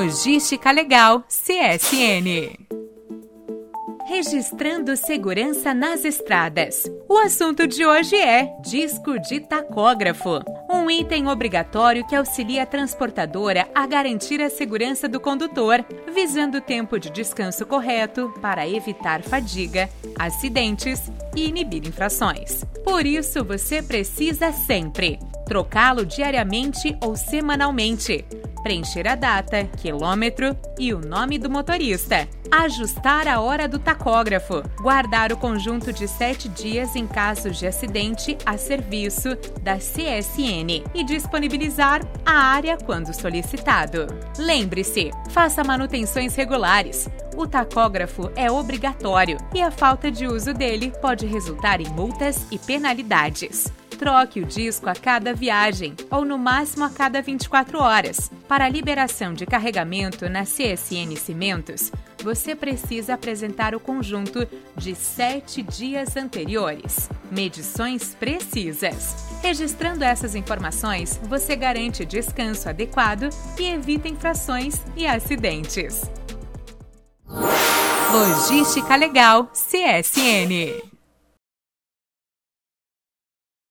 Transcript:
Logística Legal CSN. Registrando segurança nas estradas. O assunto de hoje é disco de tacógrafo, um item obrigatório que auxilia a transportadora a garantir a segurança do condutor, visando o tempo de descanso correto para evitar fadiga, acidentes e inibir infrações. Por isso, você precisa sempre trocá-lo diariamente ou semanalmente preencher a data, quilômetro e o nome do motorista, ajustar a hora do tacógrafo, guardar o conjunto de sete dias em caso de acidente a serviço da CSN e disponibilizar a área quando solicitado. Lembre-se, faça manutenções regulares. O tacógrafo é obrigatório e a falta de uso dele pode resultar em multas e penalidades. Troque o disco a cada viagem ou no máximo a cada 24 horas. Para a liberação de carregamento na CSN Cimentos, você precisa apresentar o conjunto de sete dias anteriores. Medições precisas. Registrando essas informações, você garante descanso adequado e evita infrações e acidentes. Logística Legal CSN